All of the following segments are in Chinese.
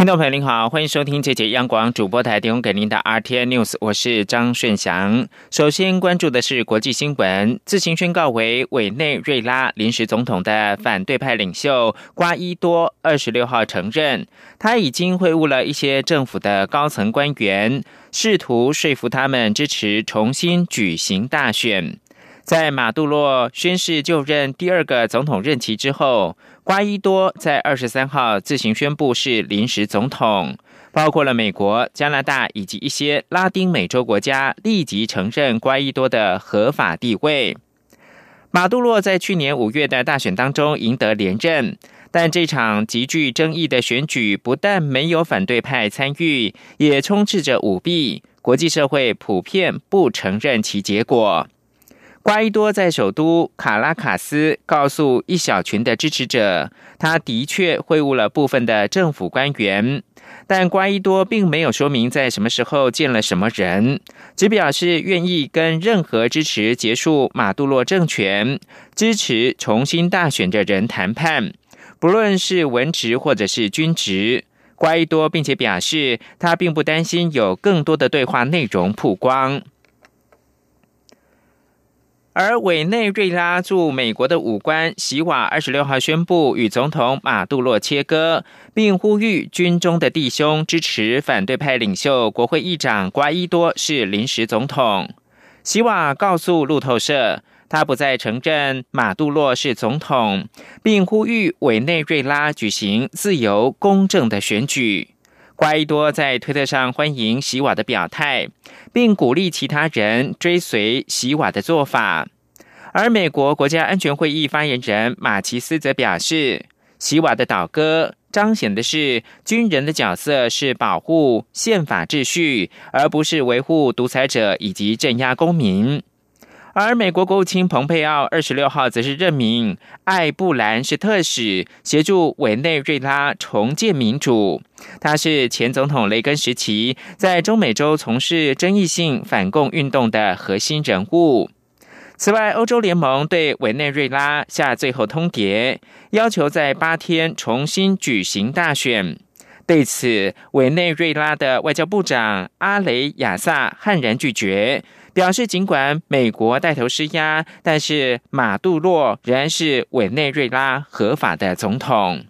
听众朋友您好，欢迎收听这节央广主播台提供给您的 RTN News，我是张顺祥。首先关注的是国际新闻，自行宣告为委内瑞拉临时总统的反对派领袖瓜伊多，二十六号承认，他已经会晤了一些政府的高层官员，试图说服他们支持重新举行大选。在马杜罗宣誓就任第二个总统任期之后。瓜伊多在二十三号自行宣布是临时总统，包括了美国、加拿大以及一些拉丁美洲国家立即承认瓜伊多的合法地位。马杜罗在去年五月的大选当中赢得连任，但这场极具争议的选举不但没有反对派参与，也充斥着舞弊，国际社会普遍不承认其结果。瓜伊多在首都卡拉卡斯告诉一小群的支持者，他的确会晤了部分的政府官员，但瓜伊多并没有说明在什么时候见了什么人，只表示愿意跟任何支持结束马杜洛政权、支持重新大选的人谈判，不论是文职或者是军职。瓜伊多并且表示，他并不担心有更多的对话内容曝光。而委内瑞拉驻美国的武官席瓦二十六号宣布与总统马杜洛切割，并呼吁军中的弟兄支持反对派领袖国会议长瓜伊多是临时总统。席瓦告诉路透社，他不再承认马杜洛是总统，并呼吁委内瑞拉举行自由公正的选举。瓜伊多在推特上欢迎席瓦的表态，并鼓励其他人追随席瓦的做法。而美国国家安全会议发言人马奇斯则表示，席瓦的倒戈彰显的是军人的角色是保护宪法秩序，而不是维护独裁者以及镇压公民。而美国国务卿蓬佩奥二十六号则是任命艾布兰是特使，协助委内瑞拉重建民主。他是前总统雷根时期在中美洲从事争议性反共运动的核心人物。此外，欧洲联盟对委内瑞拉下最后通牒，要求在八天重新举行大选。对此，委内瑞拉的外交部长阿雷亚萨悍然拒绝。表示，尽管美国带头施压，但是马杜洛仍然是委内瑞拉合法的总统。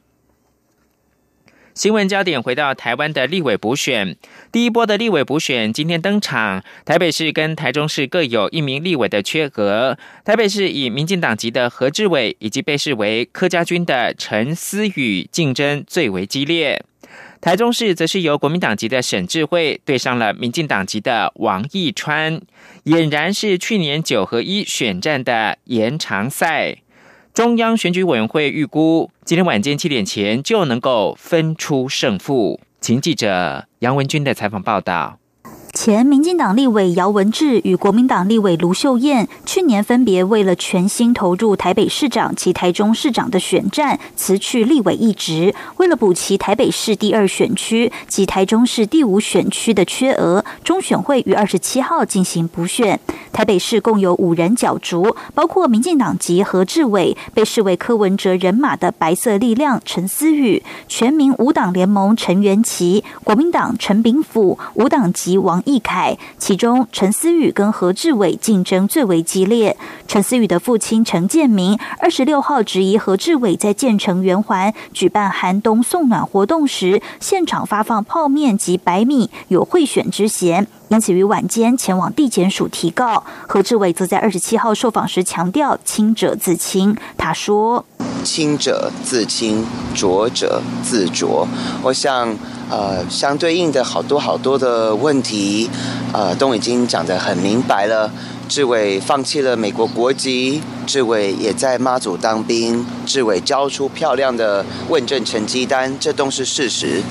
新闻焦点回到台湾的立委补选，第一波的立委补选今天登场，台北市跟台中市各有一名立委的缺额。台北市以民进党籍的何志伟以及被视为柯家军的陈思宇竞争最为激烈。台中市则是由国民党籍的沈智慧对上了民进党籍的王义川，俨然是去年九合一选战的延长赛。中央选举委员会预估，今天晚间七点前就能够分出胜负。请记者杨文军的采访报道。前民进党立委姚文智与国民党立委卢秀燕去年分别为了全心投入台北市长及台中市长的选战，辞去立委一职。为了补齐台北市第二选区及台中市第五选区的缺额，中选会于二十七号进行补选。台北市共有五人角逐，包括民进党籍何志伟，被视为柯文哲人马的白色力量陈思宇，全民五党联盟陈元琪，国民党陈炳甫，五党籍王。易凯，其中陈思宇跟何志伟竞争最为激烈。陈思宇的父亲陈建明二十六号质疑何志伟在建成圆环举办寒冬送暖活动时，现场发放泡面及白米，有贿选之嫌，因此于晚间前往地检署提告。何志伟则在二十七号受访时强调，清者自清。他说：“清者自清，浊者自浊。”我想。呃，相对应的好多好多的问题，呃，都已经讲得很明白了。志伟放弃了美国国籍，志伟也在妈祖当兵，志伟交出漂亮的问政成绩单，这都是事实。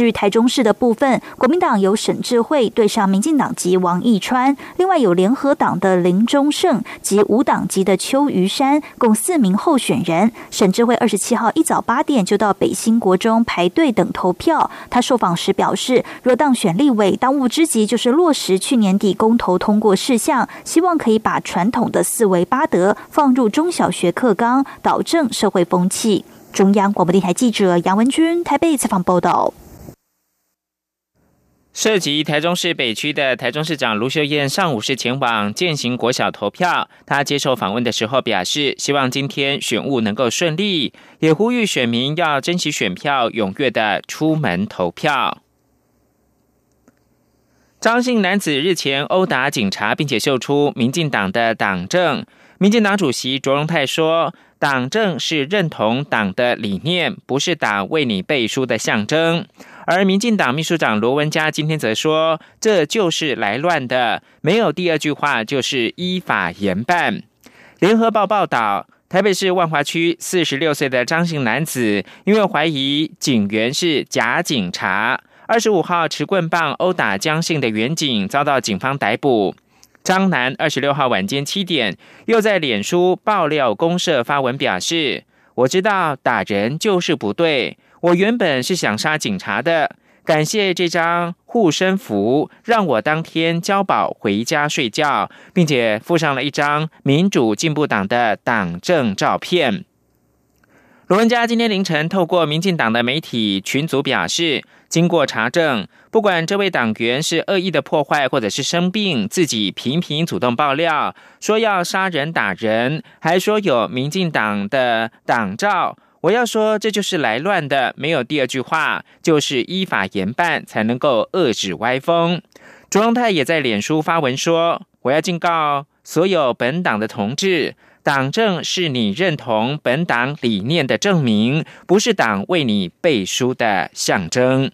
至于台中市的部分，国民党由沈智慧对上民进党籍王义川，另外有联合党的林忠胜及无党籍的邱于山，共四名候选人。沈智慧二十七号一早八点就到北新国中排队等投票。他受访时表示，若当选立委，当务之急就是落实去年底公投通过事项，希望可以把传统的四维八德放入中小学课纲，导正社会风气。中央广播电台记者杨文君台北采访报道。涉及台中市北区的台中市长卢秀燕上午是前往践行国小投票。她接受访问的时候表示，希望今天选务能够顺利，也呼吁选民要珍惜选票，踊跃的出门投票。张姓男子日前殴打警察，并且秀出民进党的党证。民进党主席卓荣泰说：“党证是认同党的理念，不是党为你背书的象征。”而民进党秘书长罗文嘉今天则说：“这就是来乱的，没有第二句话，就是依法严办。”联合报报道，台北市万华区四十六岁的张姓男子，因为怀疑警员是假警察，二十五号持棍棒殴打江姓的员警，遭到警方逮捕。张男二十六号晚间七点，又在脸书爆料公社发文表示：“我知道打人就是不对，我原本是想杀警察的。感谢这张护身符，让我当天交保回家睡觉，并且附上了一张民主进步党的党政照片。”罗文佳今天凌晨透过民进党的媒体群组表示。经过查证，不管这位党员是恶意的破坏，或者是生病，自己频频主动爆料说要杀人打人，还说有民进党的党照，我要说这就是来乱的，没有第二句话，就是依法严办才能够遏制歪风。卓荣泰也在脸书发文说，我要警告所有本党的同志。党政是你认同本党理念的证明，不是党为你背书的象征。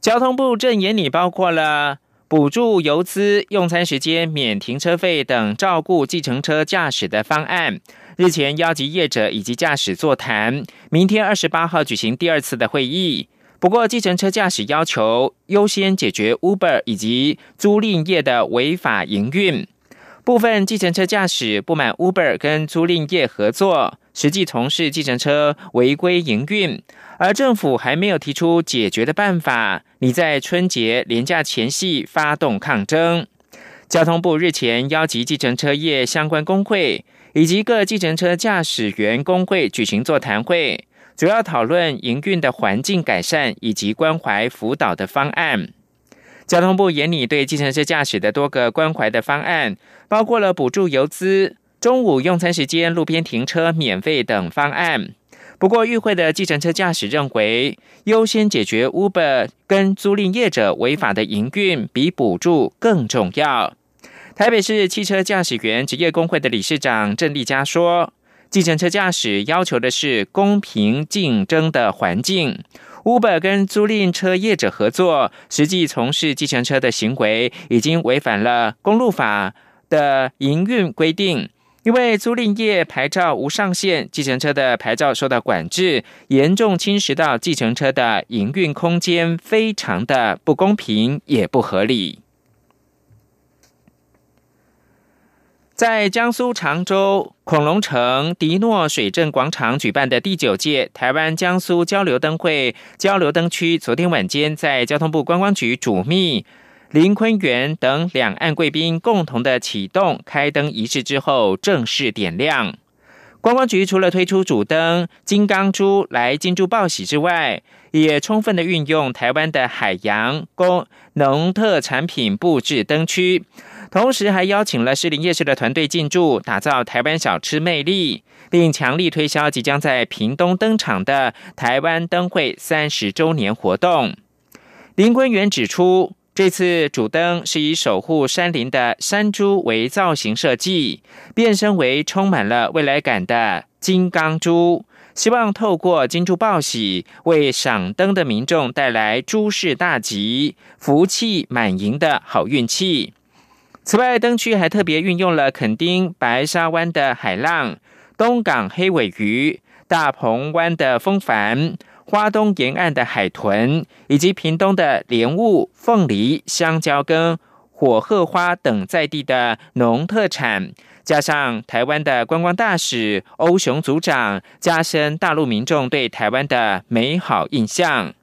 交通部正研拟包括了补助油资、用餐时间免停车费等照顾计程车驾驶的方案。日前邀集业者以及驾驶座谈，明天二十八号举行第二次的会议。不过，计程车驾驶要求优先解决 Uber 以及租赁业的违法营运。部分计程车驾驶不满 Uber 跟租赁业合作，实际从事计程车违规营运，而政府还没有提出解决的办法。你在春节连假前夕发动抗争。交通部日前邀集计程车业相关工会以及各计程车驾驶员工会举行座谈会。主要讨论营运的环境改善以及关怀辅导的方案。交通部研拟对计程车驾驶的多个关怀的方案，包括了补助油资、中午用餐时间路边停车免费等方案。不过，与会的计程车驾驶认为，优先解决 Uber 跟租赁业者违法的营运比补助更重要。台北市汽车驾驶员职业工会的理事长郑丽佳说。计程车驾驶要求的是公平竞争的环境。Uber 跟租赁车业者合作，实际从事计程车的行为，已经违反了公路法的营运规定。因为租赁业牌照无上限，计程车的牌照受到管制，严重侵蚀到计程车的营运空间，非常的不公平，也不合理。在江苏常州恐龙城迪诺水镇广场举办的第九届台湾江苏交流灯会交流灯区，昨天晚间在交通部观光局主秘林坤元等两岸贵宾共同的启动开灯仪式之后，正式点亮。观光局除了推出主灯金刚珠来金珠报喜之外，也充分的运用台湾的海洋工农特产品布置灯区。同时还邀请了士林夜市的团队进驻，打造台湾小吃魅力，并强力推销即将在屏东登场的台湾灯会三十周年活动。林坤元指出，这次主灯是以守护山林的山猪为造型设计，变身为充满了未来感的金刚猪，希望透过金猪报喜，为赏灯的民众带来诸事大吉、福气满盈的好运气。此外，灯区还特别运用了垦丁白沙湾的海浪、东港黑尾鱼大鹏湾的风帆、花东沿岸的海豚，以及屏东的莲雾、凤梨、香蕉跟火鹤花等在地的农特产。加上台湾的观光大使欧雄组长，加深大陆民众对台湾的美好印象。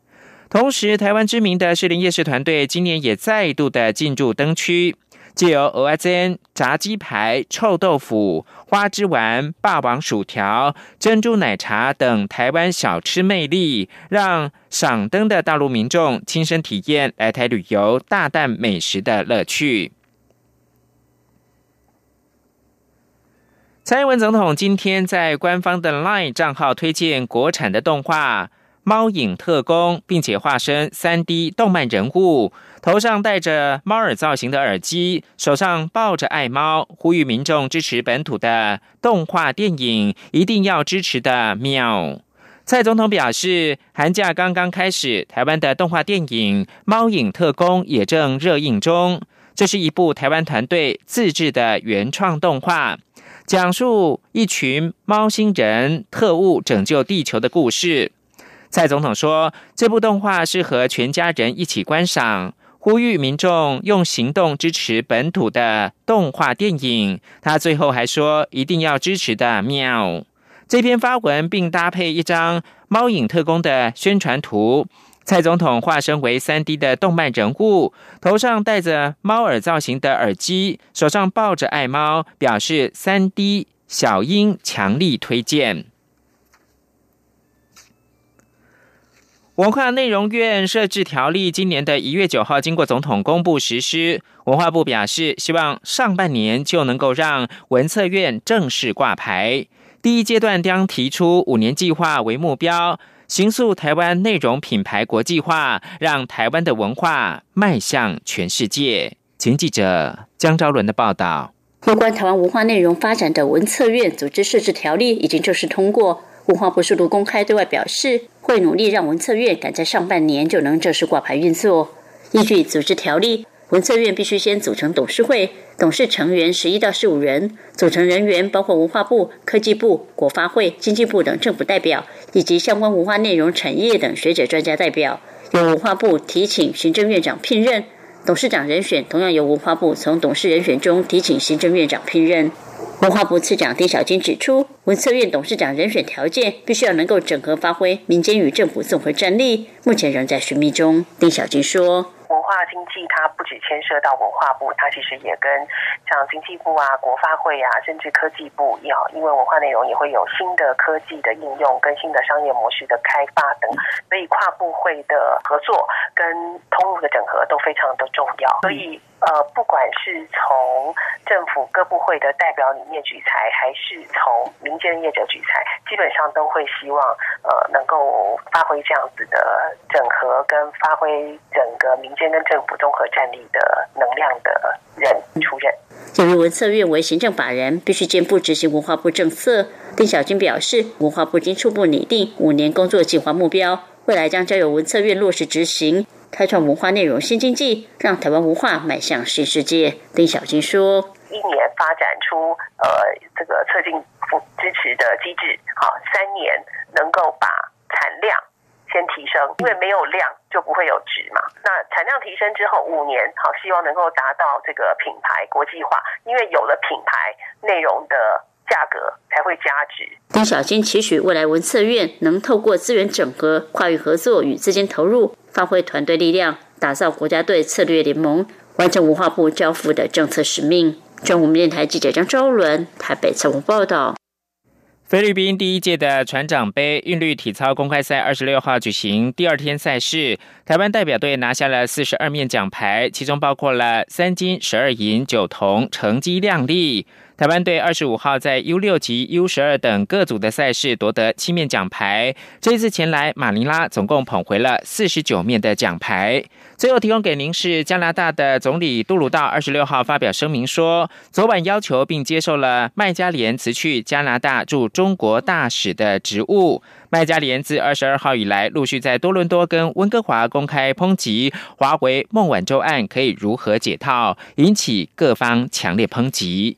同时，台湾知名的士林夜市团队今年也再度的进驻灯区，借由蚵仔煎、炸鸡排、臭豆腐、花枝丸、霸王薯条、珍珠奶茶等台湾小吃魅力，让赏灯的大陆民众亲身体验来台旅游大啖美食的乐趣。蔡英文总统今天在官方的 LINE 账号推荐国产的动画《猫影特工》，并且化身三 D 动漫人物，头上戴着猫耳造型的耳机，手上抱着爱猫，呼吁民众支持本土的动画电影，一定要支持的喵。蔡总统表示，寒假刚刚开始，台湾的动画电影《猫影特工》也正热映中。这是一部台湾团队自制的原创动画。讲述一群猫星人特务拯救地球的故事。蔡总统说，这部动画适合全家人一起观赏，呼吁民众用行动支持本土的动画电影。他最后还说，一定要支持的喵。这篇发文并搭配一张猫影特工的宣传图。蔡总统化身为三 D 的动漫人物，头上戴着猫耳造型的耳机，手上抱着爱猫，表示三 D 小英强力推荐。文化内容院设置条例今年的一月九号经过总统公布实施，文化部表示希望上半年就能够让文策院正式挂牌，第一阶段将提出五年计划为目标。行塑台湾内容品牌国际化，让台湾的文化迈向全世界。请记者江昭伦的报道。有关台湾文化内容发展的文策院组织设置条例已经正式通过，文化部速度公开对外表示，会努力让文策院赶在上半年就能正式挂牌运作。依据组织条例。文策院必须先组成董事会，董事成员十一到十五人，组成人员包括文化部、科技部、国发会、经济部等政府代表，以及相关文化内容产业等学者专家代表，由文化部提请行政院长聘任。董事长人选同样由文化部从董事人选中提请行政院长聘任。文化部次长丁小金指出，文策院董事长人选条件必须要能够整合发挥民间与政府综合战力，目前仍在寻觅中。丁小军说。文化经济它不只牵涉到文化部，它其实也跟像经济部啊、国发会啊，甚至科技部要，因为文化内容也会有新的科技的应用跟新的商业模式的开发等，所以跨部会的合作跟通路的整合都非常的重要。所以呃，不管是从政府各部会的代表里面举才，还是从民间业者举才，基本上都会希望呃能够发挥这样子的整合跟发挥整个民。间跟政府综合战力的能量的人出任。由于文策院为行政法人，必须兼顾执行文化部政策。丁小军表示，文化部经初步拟定五年工作计划目标，未来将交由文策院落实执行，开创文化内容新经济，让台湾文化迈向新世界。丁小军说：“一年发展出呃这个策进支持的机制，好，三年能够把产量。”先提升，因为没有量就不会有值嘛。那产量提升之后，五年好，希望能够达到这个品牌国际化，因为有了品牌，内容的价格才会加值。丁小金期许未来文策院能透过资源整合、跨域合作与资金投入，发挥团队力量，打造国家队策略联盟，完成文化部交付的政策使命。中国电台记者张昭伦台北采访报道。菲律宾第一届的船长杯韵律体操公开赛二十六号举行第二天赛事，台湾代表队拿下了四十二面奖牌，其中包括了三金十二银九铜，成绩亮丽。台湾队二十五号在 U 六级、U 十二等各组的赛事夺得七面奖牌。这次前来马尼拉，总共捧回了四十九面的奖牌。最后提供给您是加拿大的总理杜鲁道二十六号发表声明说，昨晚要求并接受了麦加连辞去加拿大驻中国大使的职务。麦加连自二十二号以来，陆续在多伦多跟温哥华公开抨击华为孟晚舟案可以如何解套，引起各方强烈抨击。